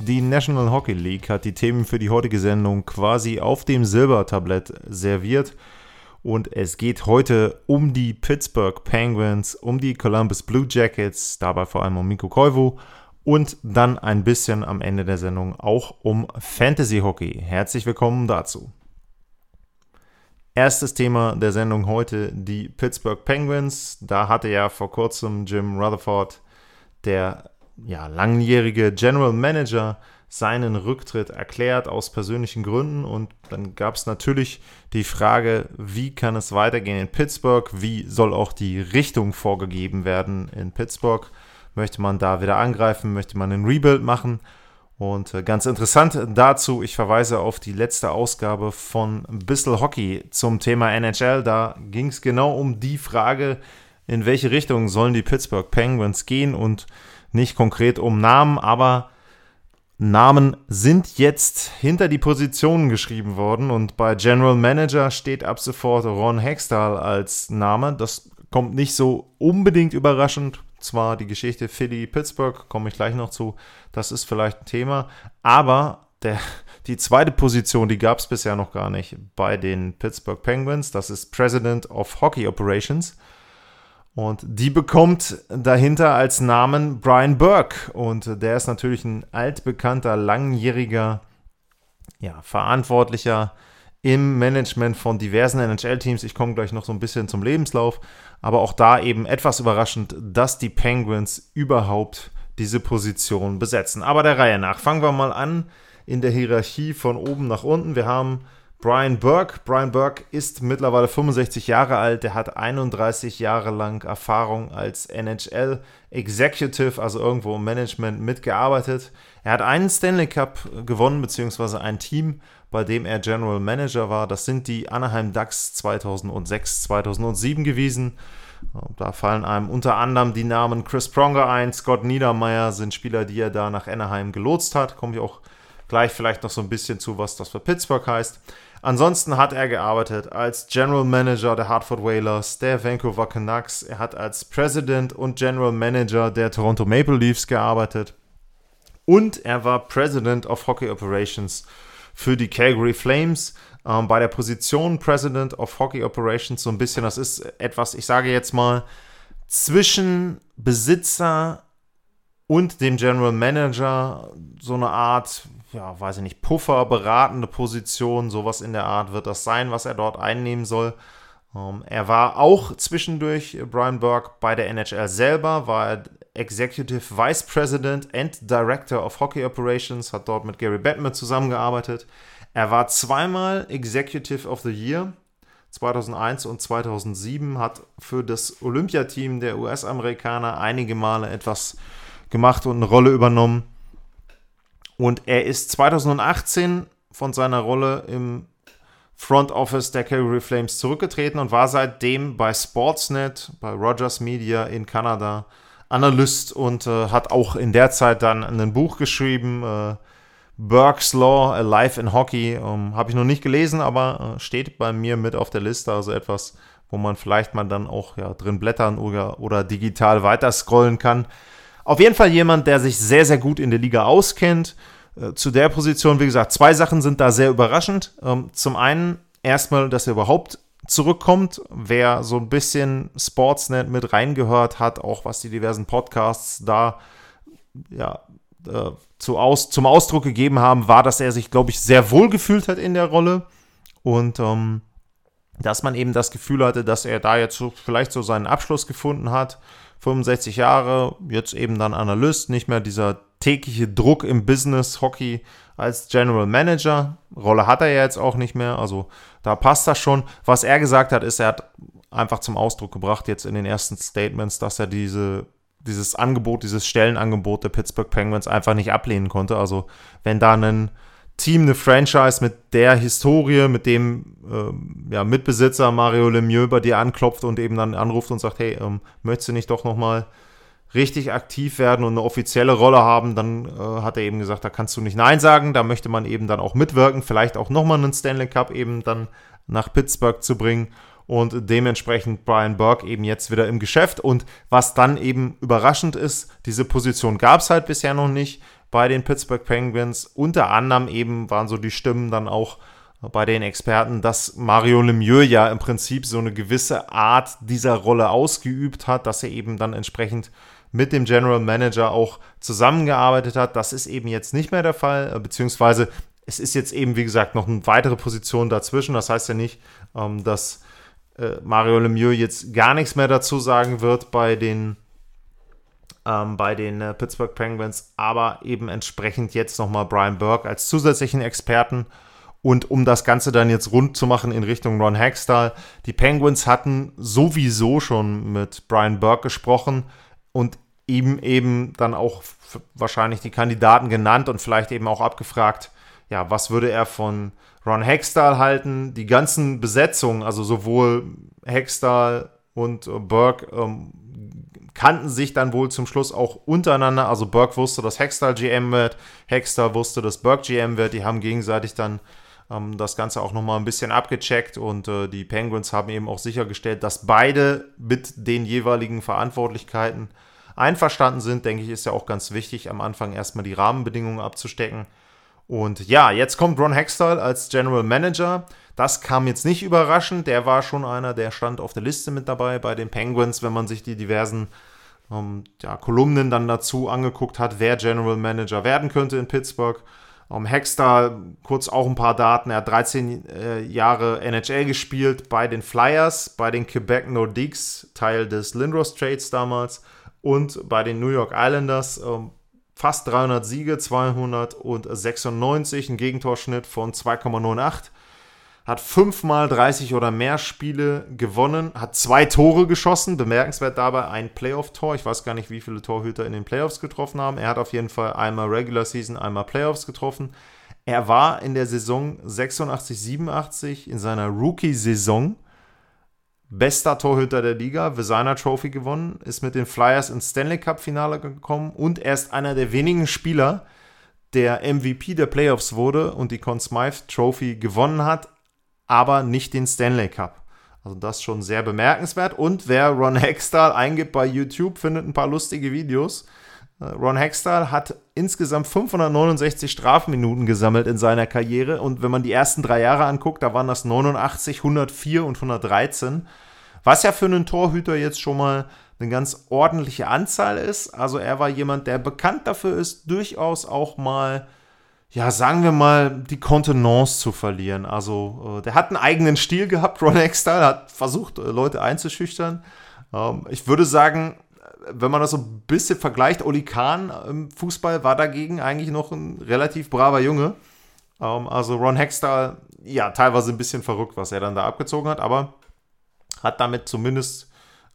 Die National Hockey League hat die Themen für die heutige Sendung quasi auf dem Silbertablett serviert. Und es geht heute um die Pittsburgh Penguins, um die Columbus Blue Jackets, dabei vor allem um Mikko Koivu und dann ein bisschen am Ende der Sendung auch um Fantasy Hockey. Herzlich willkommen dazu. Erstes Thema der Sendung heute, die Pittsburgh Penguins. Da hatte ja vor kurzem Jim Rutherford, der ja, langjährige General Manager, seinen Rücktritt erklärt aus persönlichen Gründen. Und dann gab es natürlich die Frage, wie kann es weitergehen in Pittsburgh? Wie soll auch die Richtung vorgegeben werden in Pittsburgh? Möchte man da wieder angreifen? Möchte man einen Rebuild machen? Und äh, ganz interessant dazu, ich verweise auf die letzte Ausgabe von Bissel Hockey zum Thema NHL. Da ging es genau um die Frage, in welche Richtung sollen die Pittsburgh Penguins gehen und nicht konkret um Namen, aber Namen sind jetzt hinter die Positionen geschrieben worden und bei General Manager steht ab sofort Ron Hextall als Name. Das kommt nicht so unbedingt überraschend. Zwar die Geschichte Philly-Pittsburgh, komme ich gleich noch zu, das ist vielleicht ein Thema, aber der, die zweite Position, die gab es bisher noch gar nicht bei den Pittsburgh Penguins, das ist President of Hockey Operations. Und die bekommt dahinter als Namen Brian Burke. Und der ist natürlich ein altbekannter, langjähriger ja, Verantwortlicher im Management von diversen NHL-Teams. Ich komme gleich noch so ein bisschen zum Lebenslauf. Aber auch da eben etwas überraschend, dass die Penguins überhaupt diese Position besetzen. Aber der Reihe nach. Fangen wir mal an in der Hierarchie von oben nach unten. Wir haben Brian Burke. Brian Burke ist mittlerweile 65 Jahre alt. Er hat 31 Jahre lang Erfahrung als NHL Executive, also irgendwo im Management mitgearbeitet. Er hat einen Stanley Cup gewonnen, beziehungsweise ein Team, bei dem er General Manager war. Das sind die Anaheim Ducks 2006, 2007 gewesen. Da fallen einem unter anderem die Namen Chris Pronger ein, Scott Niedermeyer sind Spieler, die er da nach Anaheim gelotst hat. Komme ich auch gleich vielleicht noch so ein bisschen zu, was das für Pittsburgh heißt. Ansonsten hat er gearbeitet als General Manager der Hartford Whalers, der Vancouver Canucks. Er hat als President und General Manager der Toronto Maple Leafs gearbeitet. Und er war President of Hockey Operations für die Calgary Flames. Ähm, bei der Position President of Hockey Operations so ein bisschen, das ist etwas, ich sage jetzt mal, zwischen Besitzer und dem General Manager so eine Art, ja, weiß ich nicht, Puffer, beratende Position, sowas in der Art wird das sein, was er dort einnehmen soll. Ähm, er war auch zwischendurch, Brian Burke, bei der NHL selber, war er Executive Vice President and Director of Hockey Operations, hat dort mit Gary Bettman zusammengearbeitet. Er war zweimal Executive of the Year, 2001 und 2007, hat für das Olympiateam der US-Amerikaner einige Male etwas gemacht und eine Rolle übernommen. Und er ist 2018 von seiner Rolle im Front Office der Calgary Flames zurückgetreten und war seitdem bei Sportsnet, bei Rogers Media in Kanada Analyst und äh, hat auch in der Zeit dann ein Buch geschrieben, äh, Burke's Law, Alive in Hockey. Ähm, Habe ich noch nicht gelesen, aber äh, steht bei mir mit auf der Liste, also etwas, wo man vielleicht mal dann auch ja, drin blättern oder, oder digital weiterscrollen kann. Auf jeden Fall jemand, der sich sehr, sehr gut in der Liga auskennt. Äh, zu der Position, wie gesagt, zwei Sachen sind da sehr überraschend. Ähm, zum einen erstmal, dass er überhaupt zurückkommt. Wer so ein bisschen Sportsnet mit reingehört hat, auch was die diversen Podcasts da ja, äh, zu aus, zum Ausdruck gegeben haben, war, dass er sich, glaube ich, sehr wohl gefühlt hat in der Rolle. Und ähm, dass man eben das Gefühl hatte, dass er da jetzt so, vielleicht so seinen Abschluss gefunden hat. 65 Jahre, jetzt eben dann Analyst, nicht mehr dieser tägliche Druck im Business Hockey als General Manager. Rolle hat er ja jetzt auch nicht mehr, also da passt das schon. Was er gesagt hat, ist, er hat einfach zum Ausdruck gebracht jetzt in den ersten Statements, dass er diese, dieses Angebot, dieses Stellenangebot der Pittsburgh Penguins einfach nicht ablehnen konnte. Also wenn da ein Team, eine Franchise mit der Historie, mit dem ähm, ja, Mitbesitzer Mario Lemieux bei dir anklopft und eben dann anruft und sagt, hey, ähm, möchtest du nicht doch nochmal richtig aktiv werden und eine offizielle Rolle haben, dann äh, hat er eben gesagt, da kannst du nicht Nein sagen, da möchte man eben dann auch mitwirken, vielleicht auch nochmal einen Stanley Cup eben dann nach Pittsburgh zu bringen und dementsprechend Brian Burke eben jetzt wieder im Geschäft. Und was dann eben überraschend ist, diese Position gab es halt bisher noch nicht bei den Pittsburgh Penguins, unter anderem eben waren so die Stimmen dann auch bei den Experten, dass Mario Lemieux ja im Prinzip so eine gewisse Art dieser Rolle ausgeübt hat, dass er eben dann entsprechend mit dem General Manager auch zusammengearbeitet hat. Das ist eben jetzt nicht mehr der Fall, äh, beziehungsweise es ist jetzt eben, wie gesagt, noch eine weitere Position dazwischen. Das heißt ja nicht, ähm, dass äh, Mario Lemieux jetzt gar nichts mehr dazu sagen wird bei den, ähm, bei den äh, Pittsburgh Penguins, aber eben entsprechend jetzt nochmal Brian Burke als zusätzlichen Experten. Und um das Ganze dann jetzt rund zu machen in Richtung Ron Hagstall, die Penguins hatten sowieso schon mit Brian Burke gesprochen und ihm eben dann auch wahrscheinlich die Kandidaten genannt und vielleicht eben auch abgefragt, ja, was würde er von Ron Hextall halten? Die ganzen Besetzungen, also sowohl Hextall und äh, Burke, ähm, kannten sich dann wohl zum Schluss auch untereinander. Also Burke wusste, dass Hextall GM wird, Hextall wusste, dass Burke GM wird. Die haben gegenseitig dann ähm, das Ganze auch nochmal ein bisschen abgecheckt und äh, die Penguins haben eben auch sichergestellt, dass beide mit den jeweiligen Verantwortlichkeiten einverstanden sind, denke ich, ist ja auch ganz wichtig, am Anfang erstmal die Rahmenbedingungen abzustecken. Und ja, jetzt kommt Ron Hextall als General Manager. Das kam jetzt nicht überraschend. Der war schon einer, der stand auf der Liste mit dabei bei den Penguins, wenn man sich die diversen ähm, ja, Kolumnen dann dazu angeguckt hat, wer General Manager werden könnte in Pittsburgh. Ähm, Hextall, kurz auch ein paar Daten. Er hat 13 äh, Jahre NHL gespielt bei den Flyers, bei den Quebec Nordiques, Teil des Lindros Trades damals und bei den New York Islanders ähm, fast 300 Siege, 296, ein Gegentorschnitt von 2,98. Hat fünfmal 30 oder mehr Spiele gewonnen, hat zwei Tore geschossen. Bemerkenswert dabei ein Playoff-Tor. Ich weiß gar nicht, wie viele Torhüter in den Playoffs getroffen haben. Er hat auf jeden Fall einmal Regular Season, einmal Playoffs getroffen. Er war in der Saison 86, 87 in seiner Rookie-Saison bester Torhüter der Liga, Vesina Trophy gewonnen, ist mit den Flyers ins Stanley Cup Finale gekommen und er ist einer der wenigen Spieler, der MVP der Playoffs wurde und die Conn Smythe Trophy gewonnen hat, aber nicht den Stanley Cup. Also das schon sehr bemerkenswert. Und wer Ron Hextall eingibt bei YouTube, findet ein paar lustige Videos. Ron Hextall hat insgesamt 569 Strafminuten gesammelt in seiner Karriere und wenn man die ersten drei Jahre anguckt, da waren das 89, 104 und 113, was ja für einen Torhüter jetzt schon mal eine ganz ordentliche Anzahl ist. Also er war jemand, der bekannt dafür ist, durchaus auch mal, ja, sagen wir mal, die Kontenance zu verlieren. Also äh, der hat einen eigenen Stil gehabt, Ron Hextall, hat versucht, äh, Leute einzuschüchtern. Ähm, ich würde sagen, wenn man das so ein bisschen vergleicht, Oli Kahn im Fußball war dagegen eigentlich noch ein relativ braver Junge. Ähm, also Ron Hextall, ja, teilweise ein bisschen verrückt, was er dann da abgezogen hat, aber hat damit zumindest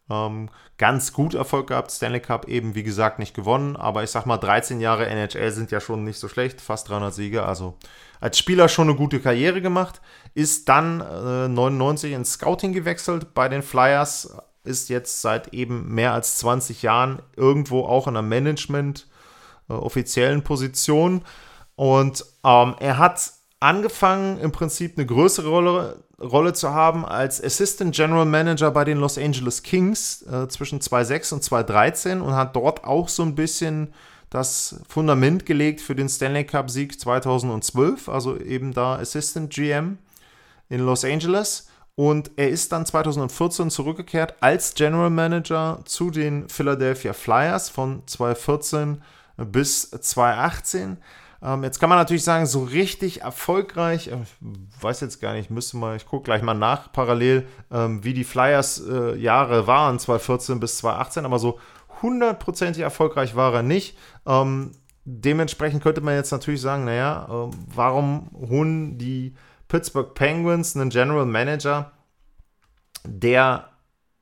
ähm, ganz gut Erfolg gehabt. Stanley Cup eben, wie gesagt, nicht gewonnen, aber ich sag mal, 13 Jahre NHL sind ja schon nicht so schlecht, fast 300 Siege, also als Spieler schon eine gute Karriere gemacht, ist dann äh, 99 ins Scouting gewechselt bei den Flyers, ist jetzt seit eben mehr als 20 Jahren irgendwo auch in einer Management äh, offiziellen Position. Und ähm, er hat angefangen, im Prinzip eine größere Rolle, Rolle zu haben als Assistant General Manager bei den Los Angeles Kings äh, zwischen 2006 und 2013 und hat dort auch so ein bisschen das Fundament gelegt für den Stanley Cup Sieg 2012, also eben da Assistant GM in Los Angeles. Und er ist dann 2014 zurückgekehrt als General Manager zu den Philadelphia Flyers von 2014 bis 2018. Ähm, jetzt kann man natürlich sagen, so richtig erfolgreich, äh, ich weiß jetzt gar nicht, müsste mal, ich gucke gleich mal nach parallel, ähm, wie die Flyers äh, Jahre waren, 2014 bis 2018, aber so hundertprozentig erfolgreich war er nicht. Ähm, dementsprechend könnte man jetzt natürlich sagen, naja, äh, warum holen die Pittsburgh Penguins einen General Manager, der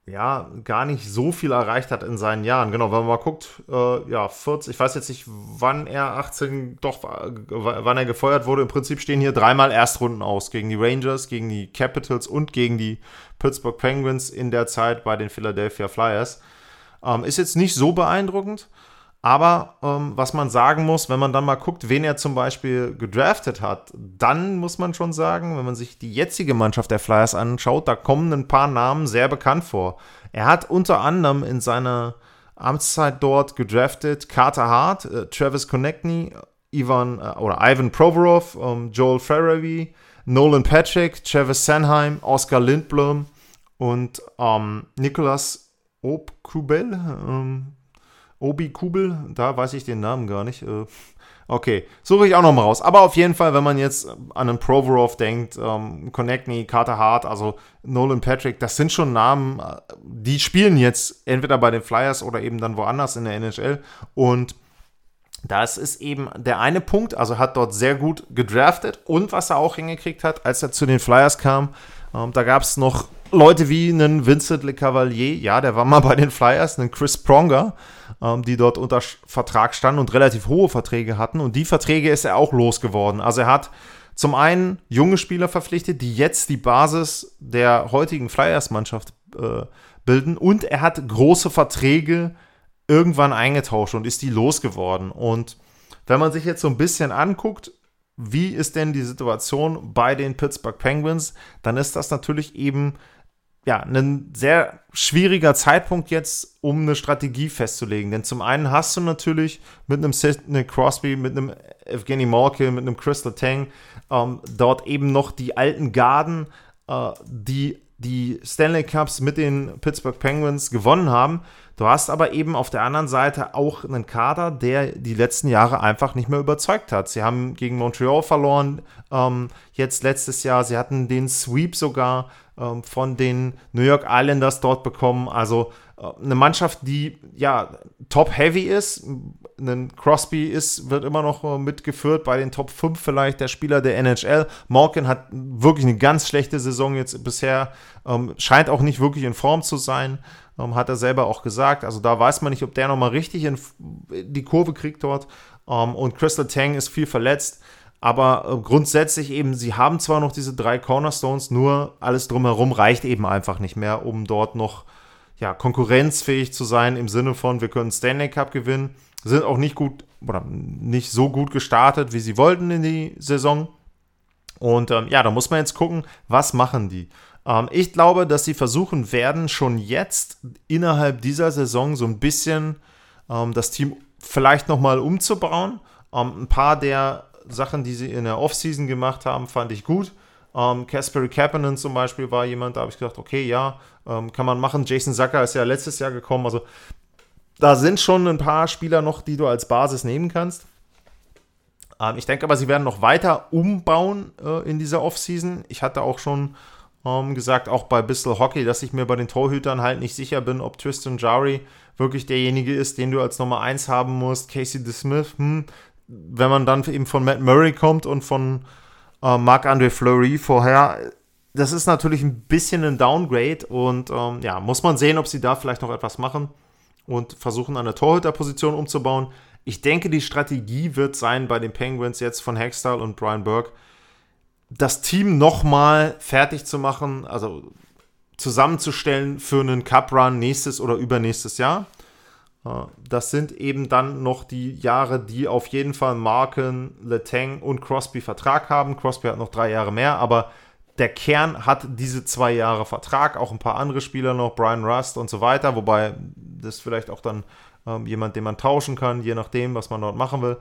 ja, gar nicht so viel erreicht hat in seinen Jahren. Genau, wenn man mal guckt, äh, ja, 40, ich weiß jetzt nicht, wann er 18, doch, wann er gefeuert wurde. Im Prinzip stehen hier dreimal Erstrunden aus. Gegen die Rangers, gegen die Capitals und gegen die Pittsburgh Penguins in der Zeit bei den Philadelphia Flyers. Ähm, ist jetzt nicht so beeindruckend. Aber ähm, was man sagen muss, wenn man dann mal guckt, wen er zum Beispiel gedraftet hat, dann muss man schon sagen, wenn man sich die jetzige Mannschaft der Flyers anschaut, da kommen ein paar Namen sehr bekannt vor. Er hat unter anderem in seiner Amtszeit dort gedraftet Carter Hart, äh, Travis Konechny, Ivan äh, oder Ivan Provorov, ähm, Joel Farabee, Nolan Patrick, Travis Sanheim, Oscar Lindblom und ähm, Nicolas Obkubel. Ähm, Obi Kubel, da weiß ich den Namen gar nicht. Äh, okay, suche ich auch noch mal raus. Aber auf jeden Fall, wenn man jetzt an einen Provorov denkt, ähm, Konechny, Carter Hart, also Nolan Patrick, das sind schon Namen, äh, die spielen jetzt entweder bei den Flyers oder eben dann woanders in der NHL. Und das ist eben der eine Punkt, also hat dort sehr gut gedraftet und was er auch hingekriegt hat, als er zu den Flyers kam, ähm, da gab es noch Leute wie einen Vincent Le Cavalier, ja, der war mal bei den Flyers, einen Chris Pronger, ähm, die dort unter Vertrag standen und relativ hohe Verträge hatten. Und die Verträge ist er auch losgeworden. Also er hat zum einen junge Spieler verpflichtet, die jetzt die Basis der heutigen Flyers-Mannschaft äh, bilden. Und er hat große Verträge irgendwann eingetauscht und ist die losgeworden. Und wenn man sich jetzt so ein bisschen anguckt, wie ist denn die Situation bei den Pittsburgh Penguins, dann ist das natürlich eben ja, ein sehr schwieriger Zeitpunkt jetzt, um eine Strategie festzulegen. Denn zum einen hast du natürlich mit einem Sidney Crosby, mit einem Evgeny Malkin, mit einem Crystal Tang ähm, dort eben noch die alten Garden, äh, die die Stanley Cups mit den Pittsburgh Penguins gewonnen haben. Du hast aber eben auf der anderen Seite auch einen Kader, der die letzten Jahre einfach nicht mehr überzeugt hat. Sie haben gegen Montreal verloren, ähm, jetzt letztes Jahr. Sie hatten den Sweep sogar von den New York Islanders dort bekommen. Also äh, eine Mannschaft, die ja top-heavy ist. Ein Crosby ist, wird immer noch äh, mitgeführt bei den Top 5 vielleicht der Spieler der NHL. Malkin hat wirklich eine ganz schlechte Saison jetzt bisher, ähm, scheint auch nicht wirklich in Form zu sein, ähm, hat er selber auch gesagt. Also da weiß man nicht, ob der nochmal richtig in die Kurve kriegt dort. Ähm, und Crystal Tang ist viel verletzt. Aber äh, grundsätzlich eben, sie haben zwar noch diese drei Cornerstones, nur alles drumherum reicht eben einfach nicht mehr, um dort noch ja, konkurrenzfähig zu sein im Sinne von, wir können Stanley Cup gewinnen. Sind auch nicht gut oder nicht so gut gestartet, wie sie wollten in die Saison. Und ähm, ja, da muss man jetzt gucken, was machen die. Ähm, ich glaube, dass sie versuchen werden, schon jetzt innerhalb dieser Saison so ein bisschen ähm, das Team vielleicht nochmal umzubauen. Ähm, ein paar der Sachen, die sie in der Offseason gemacht haben, fand ich gut. Ähm, Kasperi Kapanen zum Beispiel war jemand, da habe ich gedacht, okay, ja, ähm, kann man machen. Jason Zucker ist ja letztes Jahr gekommen. Also da sind schon ein paar Spieler noch, die du als Basis nehmen kannst. Ähm, ich denke aber, sie werden noch weiter umbauen äh, in dieser Offseason. Ich hatte auch schon ähm, gesagt, auch bei Bissell Hockey, dass ich mir bei den Torhütern halt nicht sicher bin, ob Tristan Jari wirklich derjenige ist, den du als Nummer 1 haben musst. Casey DeSmith, hm, wenn man dann eben von Matt Murray kommt und von äh, Marc-André Fleury vorher, das ist natürlich ein bisschen ein Downgrade und ähm, ja, muss man sehen, ob sie da vielleicht noch etwas machen und versuchen der Torhüterposition umzubauen. Ich denke, die Strategie wird sein bei den Penguins jetzt von Hextall und Brian Burke, das Team nochmal fertig zu machen, also zusammenzustellen für einen Cup-Run nächstes oder übernächstes Jahr. Das sind eben dann noch die Jahre, die auf jeden Fall Marken, Letang und Crosby Vertrag haben. Crosby hat noch drei Jahre mehr, aber der Kern hat diese zwei Jahre Vertrag. Auch ein paar andere Spieler noch, Brian Rust und so weiter, wobei das vielleicht auch dann ähm, jemand, den man tauschen kann, je nachdem, was man dort machen will.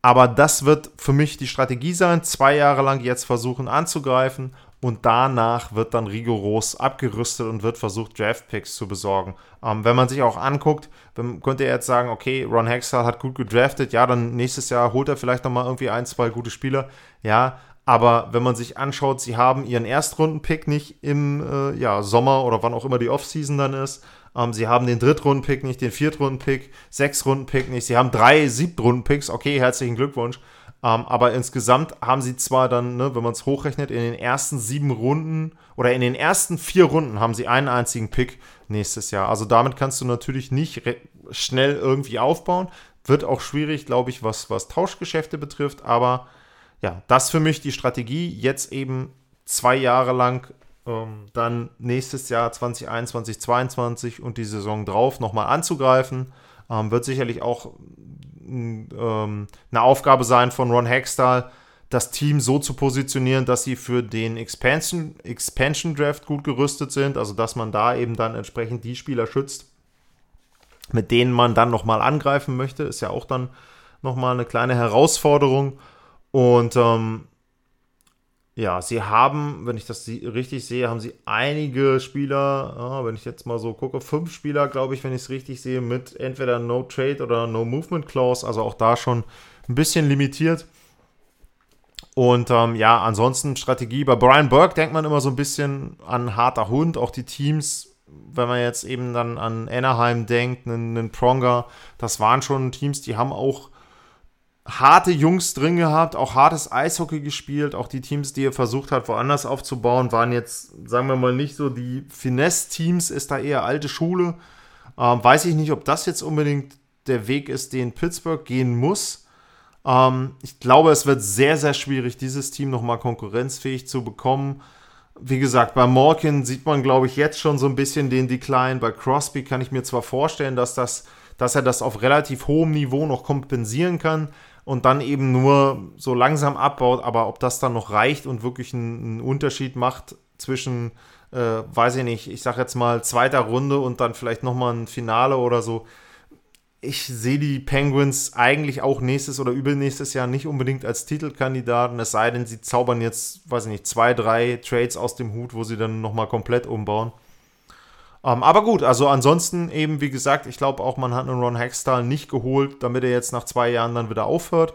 Aber das wird für mich die Strategie sein, zwei Jahre lang jetzt versuchen anzugreifen und danach wird dann rigoros abgerüstet und wird versucht, Draftpicks zu besorgen. Ähm, wenn man sich auch anguckt, dann könnte er jetzt sagen, okay, Ron Hextall hat gut gedraftet, ja, dann nächstes Jahr holt er vielleicht nochmal irgendwie ein, zwei gute Spieler, ja, aber wenn man sich anschaut, sie haben ihren Erstrunden-Pick nicht im äh, ja, Sommer oder wann auch immer die Offseason dann ist. Ähm, sie haben den Drittrunden-Pick nicht, den Viertrunden-Pick, Sechstrunden-Pick nicht. Sie haben drei Siebtrunden-Picks. Okay, herzlichen Glückwunsch. Ähm, aber insgesamt haben sie zwar dann, ne, wenn man es hochrechnet, in den ersten sieben Runden oder in den ersten vier Runden haben sie einen einzigen Pick nächstes Jahr. Also damit kannst du natürlich nicht schnell irgendwie aufbauen. Wird auch schwierig, glaube ich, was, was Tauschgeschäfte betrifft. Aber ja, das für mich die Strategie. Jetzt eben zwei Jahre lang, ähm, dann nächstes Jahr 2021, 2022 und die Saison drauf nochmal anzugreifen. Ähm, wird sicherlich auch ähm, eine Aufgabe sein von Ron Hextall, das Team so zu positionieren, dass sie für den Expansion, Expansion Draft gut gerüstet sind, also dass man da eben dann entsprechend die Spieler schützt, mit denen man dann nochmal angreifen möchte, ist ja auch dann nochmal eine kleine Herausforderung. Und ähm, ja, sie haben, wenn ich das richtig sehe, haben sie einige Spieler, ja, wenn ich jetzt mal so gucke, fünf Spieler, glaube ich, wenn ich es richtig sehe, mit entweder No Trade oder No Movement Clause, also auch da schon ein bisschen limitiert. Und ähm, ja, ansonsten Strategie. Bei Brian Burke denkt man immer so ein bisschen an harter Hund, auch die Teams, wenn man jetzt eben dann an Anaheim denkt, einen, einen Pronger, das waren schon Teams, die haben auch harte Jungs drin gehabt, auch hartes Eishockey gespielt. Auch die Teams, die er versucht hat, woanders aufzubauen, waren jetzt, sagen wir mal, nicht so die Finesse-Teams, ist da eher alte Schule. Ähm, weiß ich nicht, ob das jetzt unbedingt der Weg ist, den Pittsburgh gehen muss. Ähm, ich glaube, es wird sehr, sehr schwierig, dieses Team nochmal konkurrenzfähig zu bekommen. Wie gesagt, bei Morgan sieht man, glaube ich, jetzt schon so ein bisschen den Decline. Bei Crosby kann ich mir zwar vorstellen, dass, das, dass er das auf relativ hohem Niveau noch kompensieren kann und dann eben nur so langsam abbaut. Aber ob das dann noch reicht und wirklich einen, einen Unterschied macht zwischen, äh, weiß ich nicht, ich sag jetzt mal zweiter Runde und dann vielleicht nochmal ein Finale oder so. Ich sehe die Penguins eigentlich auch nächstes oder übernächstes Jahr nicht unbedingt als Titelkandidaten, es sei denn, sie zaubern jetzt, weiß ich nicht, zwei, drei Trades aus dem Hut, wo sie dann nochmal komplett umbauen. Ähm, aber gut, also ansonsten eben, wie gesagt, ich glaube auch, man hat einen Ron Hextall nicht geholt, damit er jetzt nach zwei Jahren dann wieder aufhört.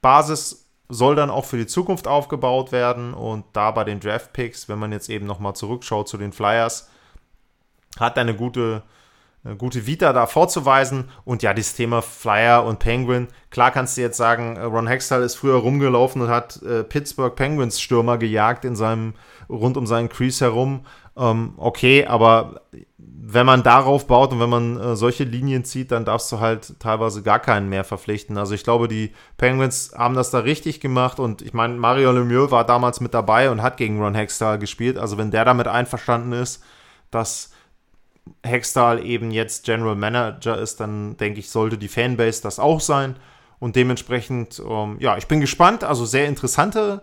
Basis soll dann auch für die Zukunft aufgebaut werden und da bei den Draft Picks, wenn man jetzt eben nochmal zurückschaut zu den Flyers, hat eine gute, eine gute Vita da vorzuweisen. Und ja, dieses Thema Flyer und Penguin, klar kannst du jetzt sagen, Ron Hextall ist früher rumgelaufen und hat äh, Pittsburgh Penguins Stürmer gejagt in seinem, rund um seinen Crease herum. Ähm, okay, aber wenn man darauf baut und wenn man äh, solche Linien zieht, dann darfst du halt teilweise gar keinen mehr verpflichten. Also ich glaube, die Penguins haben das da richtig gemacht und ich meine, Mario Lemieux war damals mit dabei und hat gegen Ron Hextall gespielt. Also wenn der damit einverstanden ist, dass Hextall eben jetzt General Manager ist, dann denke ich, sollte die Fanbase das auch sein. Und dementsprechend, ähm, ja, ich bin gespannt. Also sehr interessante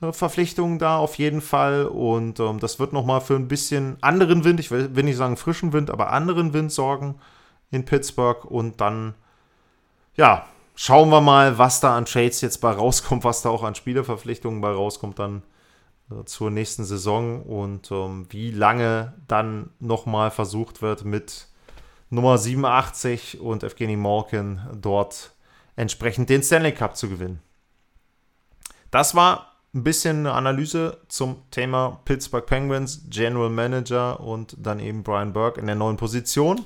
Verpflichtungen da auf jeden Fall. Und ähm, das wird nochmal für ein bisschen anderen Wind, ich will, will nicht sagen frischen Wind, aber anderen Wind sorgen in Pittsburgh. Und dann, ja, schauen wir mal, was da an Trades jetzt bei rauskommt, was da auch an Spielerverpflichtungen bei rauskommt dann äh, zur nächsten Saison und ähm, wie lange dann nochmal versucht wird mit Nummer 87 und Evgeny Malkin dort entsprechend den Stanley Cup zu gewinnen. Das war ein bisschen eine Analyse zum Thema Pittsburgh Penguins, General Manager und dann eben Brian Burke in der neuen Position.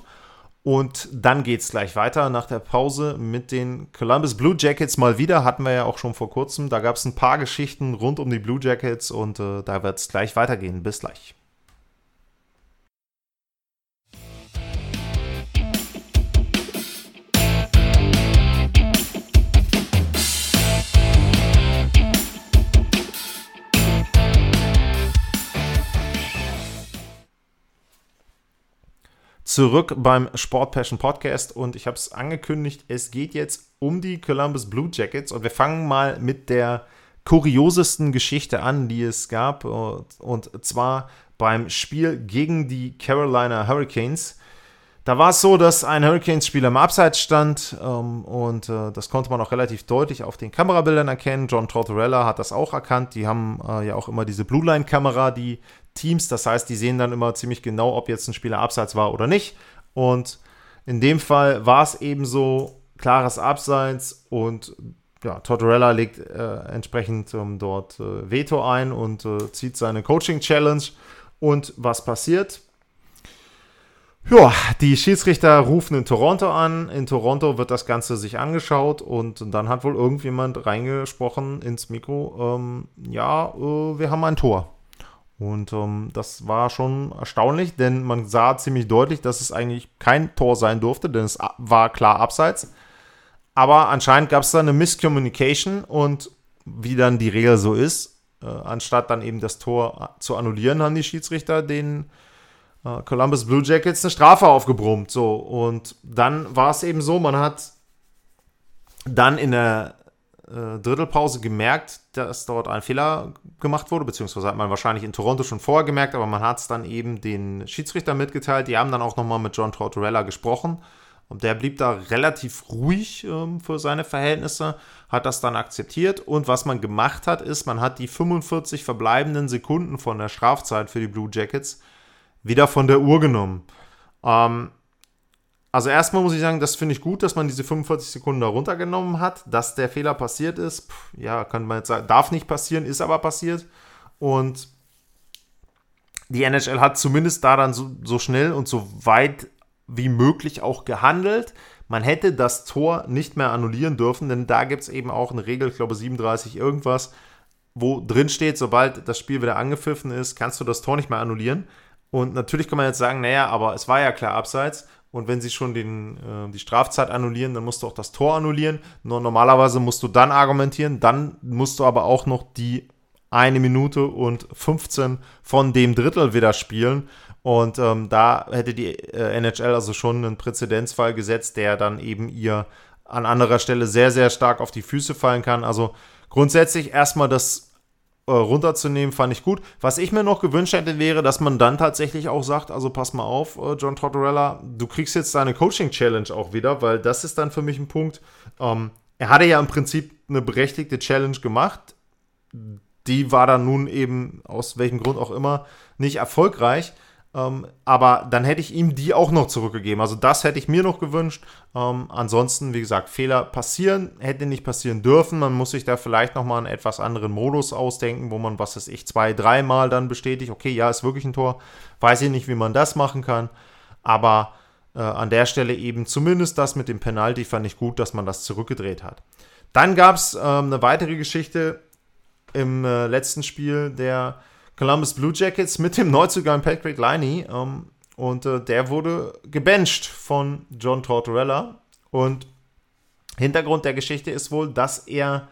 Und dann geht es gleich weiter nach der Pause mit den Columbus Blue Jackets mal wieder. Hatten wir ja auch schon vor kurzem. Da gab es ein paar Geschichten rund um die Blue Jackets und äh, da wird es gleich weitergehen. Bis gleich. Zurück beim Sport Passion Podcast und ich habe es angekündigt, es geht jetzt um die Columbus Blue Jackets und wir fangen mal mit der kuriosesten Geschichte an, die es gab und zwar beim Spiel gegen die Carolina Hurricanes. Da war es so, dass ein Hurricanes-Spieler im Abseits stand ähm, und äh, das konnte man auch relativ deutlich auf den Kamerabildern erkennen. John Tortorella hat das auch erkannt. Die haben äh, ja auch immer diese Blue Line-Kamera, die Teams. Das heißt, die sehen dann immer ziemlich genau, ob jetzt ein Spieler Abseits war oder nicht. Und in dem Fall war es eben so klares Abseits und ja, Tortorella legt äh, entsprechend ähm, dort äh, Veto ein und äh, zieht seine Coaching-Challenge. Und was passiert? Ja, die Schiedsrichter rufen in Toronto an. In Toronto wird das Ganze sich angeschaut und dann hat wohl irgendjemand reingesprochen ins Mikro, ähm, ja, äh, wir haben ein Tor. Und ähm, das war schon erstaunlich, denn man sah ziemlich deutlich, dass es eigentlich kein Tor sein durfte, denn es war klar abseits. Aber anscheinend gab es da eine Miscommunication und wie dann die Regel so ist, äh, anstatt dann eben das Tor zu annullieren, haben die Schiedsrichter den äh, Columbus Blue Jackets eine Strafe aufgebrummt. So, und dann war es eben so, man hat dann in der äh, Drittelpause gemerkt, dass dort ein Fehler gemacht wurde, beziehungsweise hat man wahrscheinlich in Toronto schon vorher gemerkt, aber man hat es dann eben den Schiedsrichter mitgeteilt. Die haben dann auch nochmal mit John Tortorella gesprochen. Und der blieb da relativ ruhig ähm, für seine Verhältnisse, hat das dann akzeptiert. Und was man gemacht hat, ist, man hat die 45 verbleibenden Sekunden von der Strafzeit für die Blue Jackets wieder von der Uhr genommen. Ähm, also erstmal muss ich sagen, das finde ich gut, dass man diese 45 Sekunden da runtergenommen hat. Dass der Fehler passiert ist, pff, ja, kann man jetzt sagen, darf nicht passieren, ist aber passiert. Und die NHL hat zumindest da dann so, so schnell und so weit wie möglich auch gehandelt. Man hätte das Tor nicht mehr annullieren dürfen, denn da gibt es eben auch eine Regel, ich glaube 37 irgendwas, wo drin steht, sobald das Spiel wieder angepfiffen ist, kannst du das Tor nicht mehr annullieren. Und natürlich kann man jetzt sagen, naja, aber es war ja klar abseits. Und wenn sie schon den, äh, die Strafzeit annullieren, dann musst du auch das Tor annullieren. Nur normalerweise musst du dann argumentieren, dann musst du aber auch noch die eine Minute und 15 von dem Drittel wieder spielen. Und ähm, da hätte die äh, NHL also schon einen Präzedenzfall gesetzt, der dann eben ihr an anderer Stelle sehr, sehr stark auf die Füße fallen kann. Also grundsätzlich erstmal das äh, runterzunehmen, fand ich gut. Was ich mir noch gewünscht hätte, wäre, dass man dann tatsächlich auch sagt, also pass mal auf, äh, John Tortorella, du kriegst jetzt deine Coaching-Challenge auch wieder, weil das ist dann für mich ein Punkt. Ähm, er hatte ja im Prinzip eine berechtigte Challenge gemacht. Die war dann nun eben, aus welchem Grund auch immer, nicht erfolgreich. Ähm, aber dann hätte ich ihm die auch noch zurückgegeben. Also das hätte ich mir noch gewünscht. Ähm, ansonsten, wie gesagt, Fehler passieren, hätte nicht passieren dürfen. Man muss sich da vielleicht nochmal einen etwas anderen Modus ausdenken, wo man, was weiß ich, zwei, dreimal dann bestätigt, okay, ja, ist wirklich ein Tor. Weiß ich nicht, wie man das machen kann. Aber äh, an der Stelle eben zumindest das mit dem Penalty fand ich gut, dass man das zurückgedreht hat. Dann gab es ähm, eine weitere Geschichte im äh, letzten Spiel der Columbus Blue Jackets mit dem Neuzugang Patrick Liney. Ähm, und äh, der wurde gebencht von John Tortorella. Und Hintergrund der Geschichte ist wohl, dass er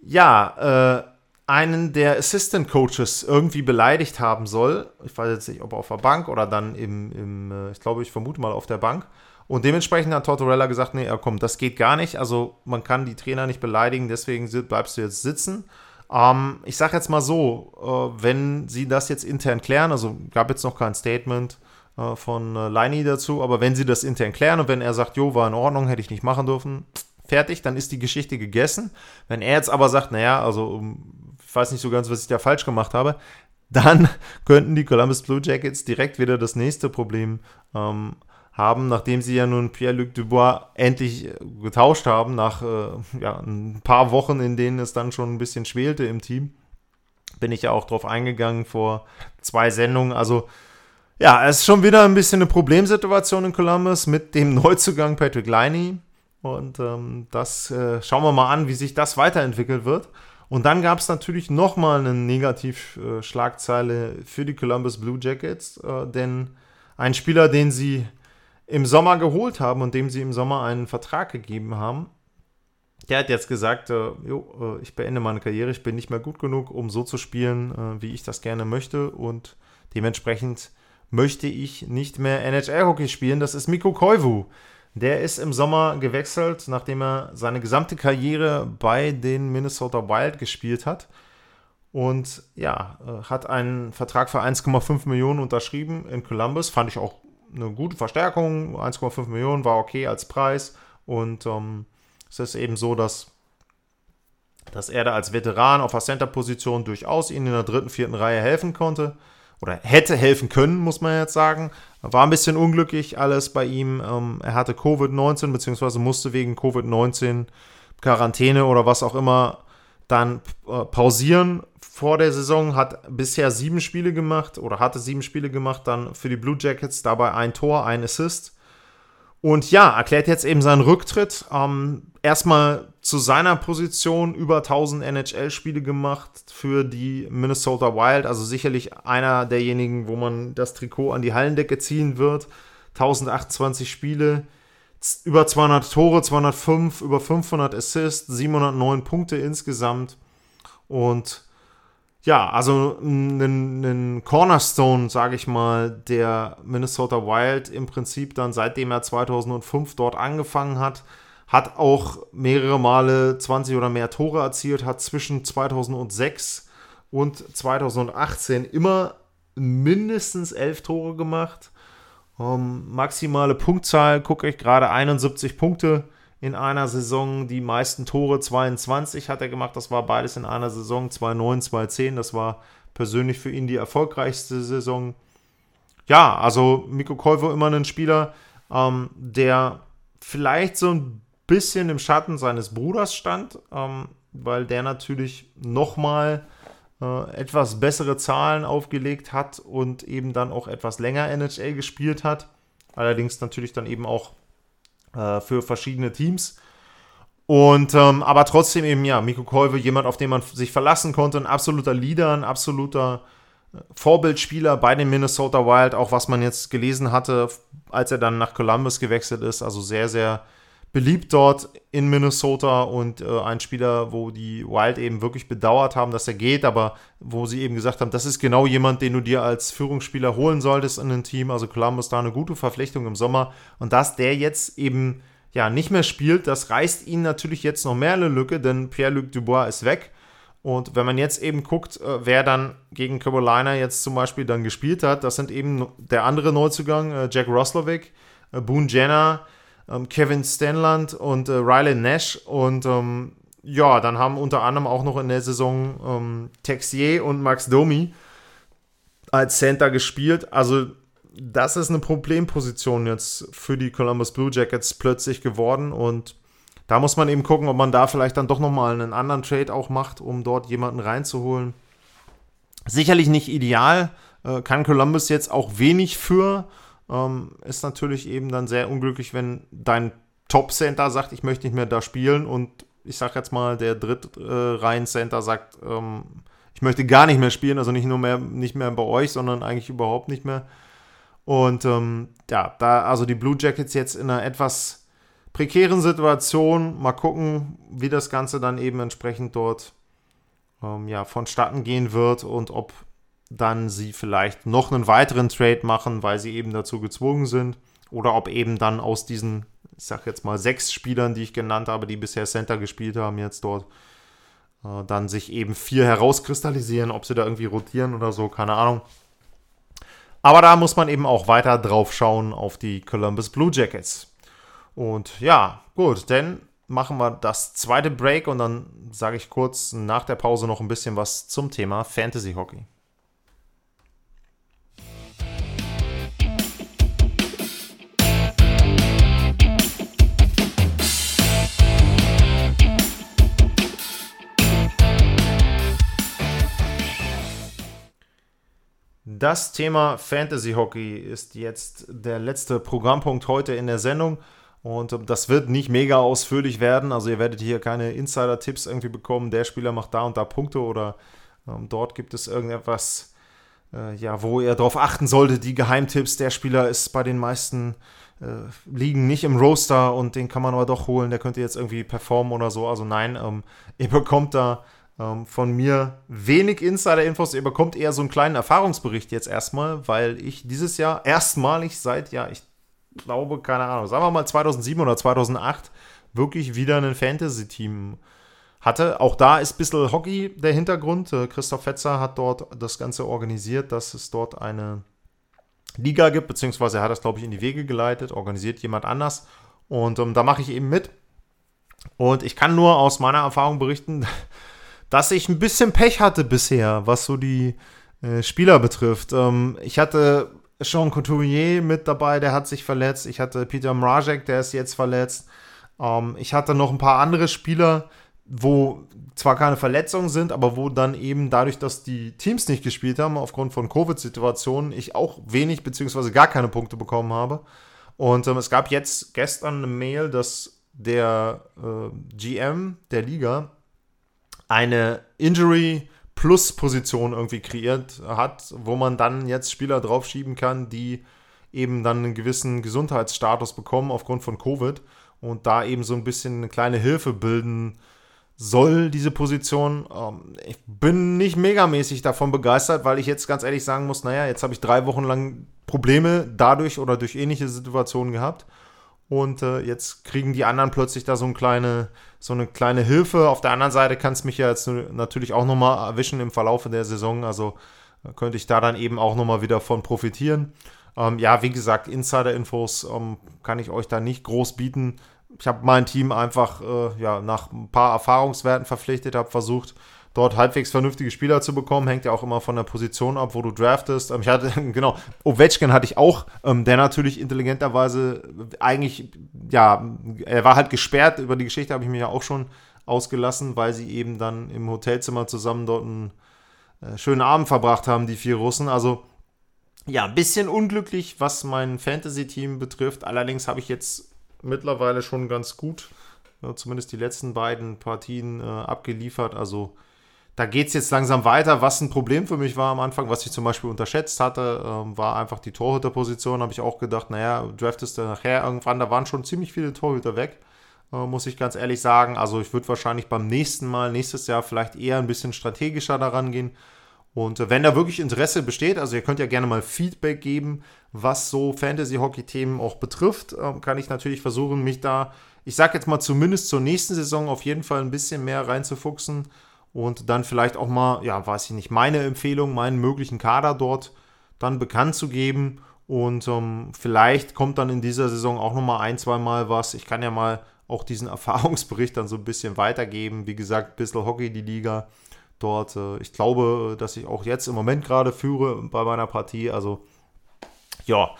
ja äh, einen der Assistant Coaches irgendwie beleidigt haben soll. Ich weiß jetzt nicht, ob auf der Bank oder dann im, im äh, ich glaube, ich vermute mal auf der Bank. Und dementsprechend hat Tortorella gesagt, nee, komm, das geht gar nicht. Also man kann die Trainer nicht beleidigen, deswegen bleibst du jetzt sitzen. Ähm, ich sage jetzt mal so, äh, wenn sie das jetzt intern klären, also gab jetzt noch kein Statement äh, von äh, Leini dazu, aber wenn sie das intern klären und wenn er sagt, jo, war in Ordnung, hätte ich nicht machen dürfen, fertig, dann ist die Geschichte gegessen. Wenn er jetzt aber sagt, naja, also ich weiß nicht so ganz, was ich da falsch gemacht habe, dann könnten die Columbus Blue Jackets direkt wieder das nächste Problem ähm, haben, nachdem sie ja nun Pierre-Luc Dubois endlich äh, getauscht haben, nach äh, ja, ein paar Wochen, in denen es dann schon ein bisschen schwelte im Team. Bin ich ja auch drauf eingegangen vor zwei Sendungen. Also, ja, es ist schon wieder ein bisschen eine Problemsituation in Columbus mit dem Neuzugang Patrick Liney. Und ähm, das äh, schauen wir mal an, wie sich das weiterentwickelt wird. Und dann gab es natürlich nochmal eine Negativschlagzeile für die Columbus Blue Jackets, äh, denn ein Spieler, den sie im Sommer geholt haben und dem sie im Sommer einen Vertrag gegeben haben. Der hat jetzt gesagt, äh, jo, äh, ich beende meine Karriere, ich bin nicht mehr gut genug, um so zu spielen, äh, wie ich das gerne möchte und dementsprechend möchte ich nicht mehr NHL-Hockey spielen. Das ist Mikko Koivu. Der ist im Sommer gewechselt, nachdem er seine gesamte Karriere bei den Minnesota Wild gespielt hat. Und ja, äh, hat einen Vertrag für 1,5 Millionen unterschrieben in Columbus. Fand ich auch eine gute Verstärkung. 1,5 Millionen war okay als Preis. Und ähm, es ist eben so, dass, dass er da als Veteran auf der Center-Position durchaus ihnen in der dritten, vierten Reihe helfen konnte. Oder hätte helfen können, muss man jetzt sagen. War ein bisschen unglücklich alles bei ihm. Ähm, er hatte Covid-19, beziehungsweise musste wegen Covid-19 Quarantäne oder was auch immer dann äh, pausieren vor der Saison, hat bisher sieben Spiele gemacht oder hatte sieben Spiele gemacht, dann für die Blue Jackets, dabei ein Tor, ein Assist. Und ja, erklärt jetzt eben seinen Rücktritt. Ähm, erstmal zu seiner Position über 1000 NHL-Spiele gemacht für die Minnesota Wild. Also sicherlich einer derjenigen, wo man das Trikot an die Hallendecke ziehen wird. 1028 Spiele, über 200 Tore, 205, über 500 Assists, 709 Punkte insgesamt. Und ja, also ein Cornerstone, sage ich mal, der Minnesota Wild im Prinzip dann seitdem er 2005 dort angefangen hat, hat auch mehrere Male 20 oder mehr Tore erzielt, hat zwischen 2006 und 2018 immer mindestens 11 Tore gemacht. Ähm, maximale Punktzahl, gucke ich gerade 71 Punkte in einer Saison. Die meisten Tore 22 hat er gemacht. Das war beides in einer Saison 2-9, 2-10. Das war persönlich für ihn die erfolgreichste Saison. Ja, also Miko Koivu immer ein Spieler, ähm, der vielleicht so ein bisschen im Schatten seines Bruders stand, ähm, weil der natürlich nochmal äh, etwas bessere Zahlen aufgelegt hat und eben dann auch etwas länger NHL gespielt hat. Allerdings natürlich dann eben auch äh, für verschiedene Teams. Und ähm, aber trotzdem eben, ja, Miko Kolve, jemand, auf den man sich verlassen konnte, ein absoluter Leader, ein absoluter äh, Vorbildspieler bei den Minnesota Wild, auch was man jetzt gelesen hatte, als er dann nach Columbus gewechselt ist, also sehr, sehr beliebt dort in Minnesota und äh, ein Spieler, wo die Wild eben wirklich bedauert haben, dass er geht, aber wo sie eben gesagt haben, das ist genau jemand, den du dir als Führungsspieler holen solltest in ein Team. Also Columbus da eine gute Verpflichtung im Sommer und dass der jetzt eben ja nicht mehr spielt, das reißt ihnen natürlich jetzt noch mehr eine Lücke, denn Pierre-Luc Dubois ist weg. Und wenn man jetzt eben guckt, äh, wer dann gegen Carolina jetzt zum Beispiel dann gespielt hat, das sind eben der andere Neuzugang, äh, Jack Roslovic, äh, Boone Jenner, ähm, Kevin Stanland und äh, Riley Nash. Und ähm, ja, dann haben unter anderem auch noch in der Saison ähm, Texier und Max Domi als Center gespielt. Also das ist eine Problemposition jetzt für die Columbus Blue Jackets plötzlich geworden und da muss man eben gucken, ob man da vielleicht dann doch nochmal einen anderen Trade auch macht, um dort jemanden reinzuholen. Sicherlich nicht ideal, äh, kann Columbus jetzt auch wenig für, ähm, ist natürlich eben dann sehr unglücklich, wenn dein Top-Center sagt, ich möchte nicht mehr da spielen und ich sag jetzt mal, der Drittreihen-Center äh, sagt, ähm, ich möchte gar nicht mehr spielen, also nicht nur mehr, nicht mehr bei euch, sondern eigentlich überhaupt nicht mehr. Und ähm, ja, da also die Blue Jackets jetzt in einer etwas prekären Situation, mal gucken, wie das Ganze dann eben entsprechend dort ähm, ja, vonstatten gehen wird und ob dann sie vielleicht noch einen weiteren Trade machen, weil sie eben dazu gezwungen sind. Oder ob eben dann aus diesen, ich sag jetzt mal, sechs Spielern, die ich genannt habe, die bisher Center gespielt haben, jetzt dort, äh, dann sich eben vier herauskristallisieren, ob sie da irgendwie rotieren oder so, keine Ahnung. Aber da muss man eben auch weiter drauf schauen auf die Columbus Blue Jackets. Und ja, gut, dann machen wir das zweite Break und dann sage ich kurz nach der Pause noch ein bisschen was zum Thema Fantasy Hockey. Das Thema Fantasy Hockey ist jetzt der letzte Programmpunkt heute in der Sendung. Und ähm, das wird nicht mega ausführlich werden. Also ihr werdet hier keine Insider-Tipps irgendwie bekommen. Der Spieler macht da und da Punkte oder ähm, dort gibt es irgendetwas, äh, ja, wo ihr darauf achten solltet. Die Geheimtipps. Der Spieler ist bei den meisten äh, Ligen nicht im Roster und den kann man aber doch holen. Der könnte jetzt irgendwie performen oder so. Also nein, ähm, ihr bekommt da von mir wenig Insider-Infos. Ihr bekommt eher so einen kleinen Erfahrungsbericht jetzt erstmal, weil ich dieses Jahr erstmalig seit, ja, ich glaube, keine Ahnung, sagen wir mal 2007 oder 2008 wirklich wieder ein Fantasy-Team hatte. Auch da ist ein bisschen Hockey der Hintergrund. Äh, Christoph Fetzer hat dort das Ganze organisiert, dass es dort eine Liga gibt, beziehungsweise er hat das, glaube ich, in die Wege geleitet, organisiert jemand anders. Und ähm, da mache ich eben mit. Und ich kann nur aus meiner Erfahrung berichten, dass ich ein bisschen Pech hatte bisher, was so die äh, Spieler betrifft. Ähm, ich hatte Sean Couturier mit dabei, der hat sich verletzt. Ich hatte Peter Mrazek, der ist jetzt verletzt. Ähm, ich hatte noch ein paar andere Spieler, wo zwar keine Verletzungen sind, aber wo dann eben dadurch, dass die Teams nicht gespielt haben, aufgrund von Covid-Situationen, ich auch wenig beziehungsweise gar keine Punkte bekommen habe. Und ähm, es gab jetzt gestern eine Mail, dass der äh, GM der Liga eine Injury Plus Position irgendwie kreiert hat, wo man dann jetzt Spieler draufschieben kann, die eben dann einen gewissen Gesundheitsstatus bekommen aufgrund von Covid und da eben so ein bisschen eine kleine Hilfe bilden soll, diese Position. Ähm, ich bin nicht megamäßig davon begeistert, weil ich jetzt ganz ehrlich sagen muss, naja, jetzt habe ich drei Wochen lang Probleme dadurch oder durch ähnliche Situationen gehabt. Und äh, jetzt kriegen die anderen plötzlich da so eine kleine, so eine kleine Hilfe. Auf der anderen Seite kann es mich ja jetzt natürlich auch nochmal erwischen im Verlauf der Saison. Also äh, könnte ich da dann eben auch nochmal wieder von profitieren. Ähm, ja, wie gesagt, Insider-Infos ähm, kann ich euch da nicht groß bieten. Ich habe mein Team einfach äh, ja, nach ein paar Erfahrungswerten verpflichtet, habe versucht, dort halbwegs vernünftige Spieler zu bekommen. Hängt ja auch immer von der Position ab, wo du draftest. Ähm, ich hatte, genau, Ovechkin hatte ich auch, ähm, der natürlich intelligenterweise eigentlich, ja, er war halt gesperrt. Über die Geschichte habe ich mich ja auch schon ausgelassen, weil sie eben dann im Hotelzimmer zusammen dort einen äh, schönen Abend verbracht haben, die vier Russen. Also, ja, ein bisschen unglücklich, was mein Fantasy-Team betrifft. Allerdings habe ich jetzt mittlerweile schon ganz gut, zumindest die letzten beiden Partien äh, abgeliefert. Also da geht es jetzt langsam weiter. Was ein Problem für mich war am Anfang, was ich zum Beispiel unterschätzt hatte, ähm, war einfach die Torhüterposition. Habe ich auch gedacht, naja, draftest du nachher irgendwann, da waren schon ziemlich viele Torhüter weg, äh, muss ich ganz ehrlich sagen. Also ich würde wahrscheinlich beim nächsten Mal, nächstes Jahr vielleicht eher ein bisschen strategischer daran gehen. Und äh, wenn da wirklich Interesse besteht, also ihr könnt ja gerne mal Feedback geben, was so Fantasy-Hockey-Themen auch betrifft, äh, kann ich natürlich versuchen, mich da, ich sag jetzt mal zumindest zur nächsten Saison auf jeden Fall ein bisschen mehr reinzufuchsen und dann vielleicht auch mal, ja, weiß ich nicht, meine Empfehlung, meinen möglichen Kader dort dann bekannt zu geben. Und ähm, vielleicht kommt dann in dieser Saison auch nochmal ein, zwei Mal was. Ich kann ja mal auch diesen Erfahrungsbericht dann so ein bisschen weitergeben. Wie gesagt, Bissl Hockey, die Liga dort. Äh, ich glaube, dass ich auch jetzt im Moment gerade führe bei meiner Partie. Also, ja.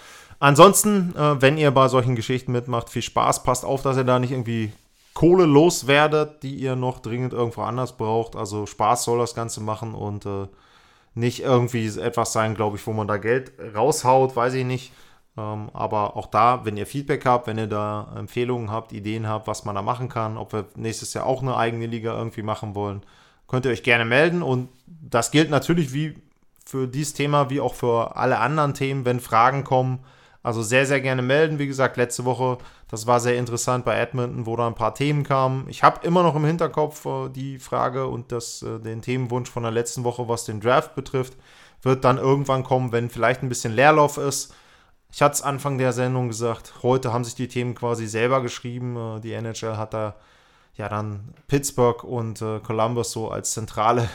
Ansonsten, äh, wenn ihr bei solchen Geschichten mitmacht, viel Spaß. Passt auf, dass ihr da nicht irgendwie Kohle loswerdet, die ihr noch dringend irgendwo anders braucht. Also Spaß soll das Ganze machen und äh, nicht irgendwie etwas sein, glaube ich, wo man da Geld raushaut, weiß ich nicht. Ähm, aber auch da, wenn ihr Feedback habt, wenn ihr da Empfehlungen habt, Ideen habt, was man da machen kann, ob wir nächstes Jahr auch eine eigene Liga irgendwie machen wollen, könnt ihr euch gerne melden. Und das gilt natürlich wie für dieses Thema, wie auch für alle anderen Themen, wenn Fragen kommen also sehr, sehr gerne melden. Wie gesagt, letzte Woche, das war sehr interessant bei Edmonton, wo da ein paar Themen kamen. Ich habe immer noch im Hinterkopf äh, die Frage und das, äh, den Themenwunsch von der letzten Woche, was den Draft betrifft, wird dann irgendwann kommen, wenn vielleicht ein bisschen Leerlauf ist. Ich hatte es Anfang der Sendung gesagt, heute haben sich die Themen quasi selber geschrieben. Äh, die NHL hat da ja dann Pittsburgh und äh, Columbus so als zentrale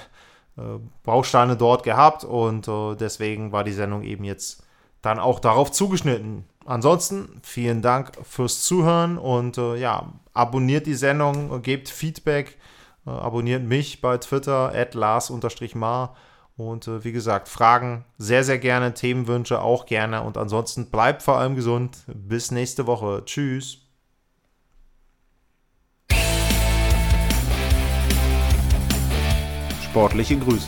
äh, Bausteine dort gehabt und äh, deswegen war die Sendung eben jetzt dann auch darauf zugeschnitten. Ansonsten vielen Dank fürs Zuhören und äh, ja, abonniert die Sendung, gebt Feedback, äh, abonniert mich bei Twitter, at Lars-Mar. Und äh, wie gesagt, Fragen sehr, sehr gerne, Themenwünsche auch gerne. Und ansonsten bleibt vor allem gesund. Bis nächste Woche. Tschüss. Sportliche Grüße.